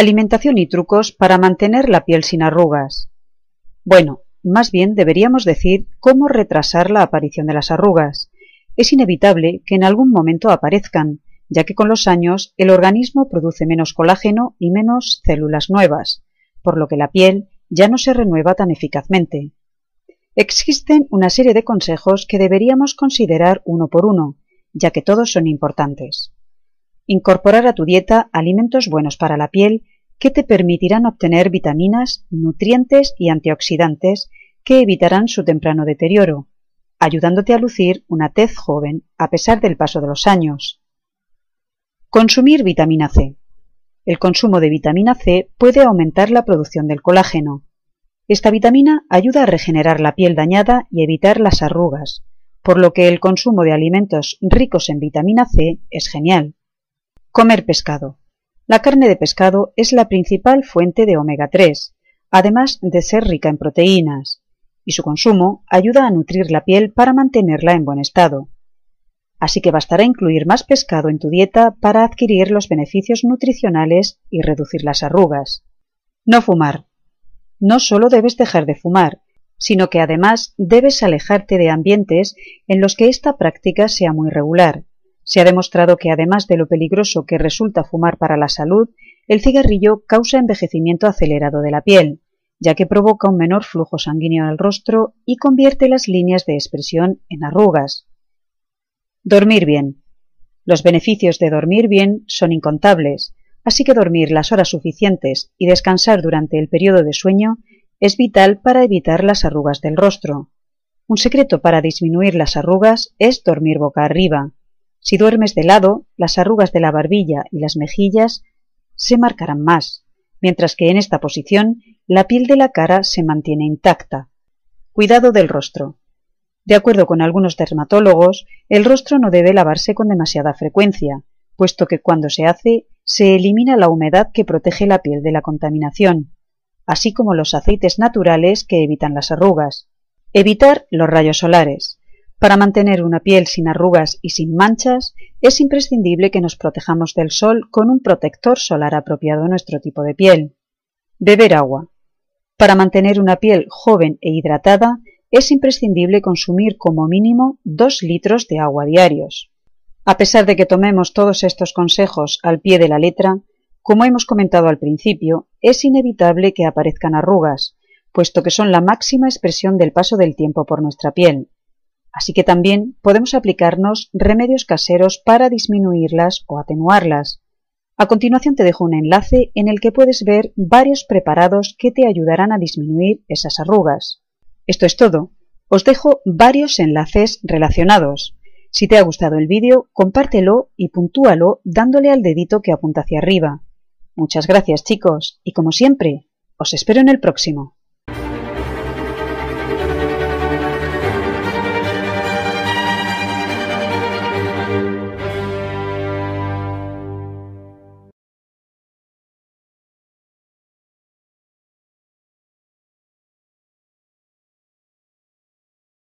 Alimentación y trucos para mantener la piel sin arrugas. Bueno, más bien deberíamos decir cómo retrasar la aparición de las arrugas. Es inevitable que en algún momento aparezcan, ya que con los años el organismo produce menos colágeno y menos células nuevas, por lo que la piel ya no se renueva tan eficazmente. Existen una serie de consejos que deberíamos considerar uno por uno, ya que todos son importantes. Incorporar a tu dieta alimentos buenos para la piel que te permitirán obtener vitaminas, nutrientes y antioxidantes que evitarán su temprano deterioro, ayudándote a lucir una tez joven a pesar del paso de los años. Consumir vitamina C. El consumo de vitamina C puede aumentar la producción del colágeno. Esta vitamina ayuda a regenerar la piel dañada y evitar las arrugas, por lo que el consumo de alimentos ricos en vitamina C es genial. Comer pescado. La carne de pescado es la principal fuente de omega 3, además de ser rica en proteínas, y su consumo ayuda a nutrir la piel para mantenerla en buen estado. Así que bastará incluir más pescado en tu dieta para adquirir los beneficios nutricionales y reducir las arrugas. No fumar. No solo debes dejar de fumar, sino que además debes alejarte de ambientes en los que esta práctica sea muy regular, se ha demostrado que además de lo peligroso que resulta fumar para la salud, el cigarrillo causa envejecimiento acelerado de la piel, ya que provoca un menor flujo sanguíneo al rostro y convierte las líneas de expresión en arrugas. Dormir bien. Los beneficios de dormir bien son incontables, así que dormir las horas suficientes y descansar durante el periodo de sueño es vital para evitar las arrugas del rostro. Un secreto para disminuir las arrugas es dormir boca arriba. Si duermes de lado, las arrugas de la barbilla y las mejillas se marcarán más, mientras que en esta posición la piel de la cara se mantiene intacta. Cuidado del rostro. De acuerdo con algunos dermatólogos, el rostro no debe lavarse con demasiada frecuencia, puesto que cuando se hace se elimina la humedad que protege la piel de la contaminación, así como los aceites naturales que evitan las arrugas. Evitar los rayos solares. Para mantener una piel sin arrugas y sin manchas, es imprescindible que nos protejamos del sol con un protector solar apropiado a nuestro tipo de piel. Beber agua. Para mantener una piel joven e hidratada, es imprescindible consumir como mínimo 2 litros de agua diarios. A pesar de que tomemos todos estos consejos al pie de la letra, como hemos comentado al principio, es inevitable que aparezcan arrugas, puesto que son la máxima expresión del paso del tiempo por nuestra piel. Así que también podemos aplicarnos remedios caseros para disminuirlas o atenuarlas. A continuación te dejo un enlace en el que puedes ver varios preparados que te ayudarán a disminuir esas arrugas. Esto es todo. Os dejo varios enlaces relacionados. Si te ha gustado el vídeo, compártelo y puntúalo dándole al dedito que apunta hacia arriba. Muchas gracias chicos y como siempre, os espero en el próximo.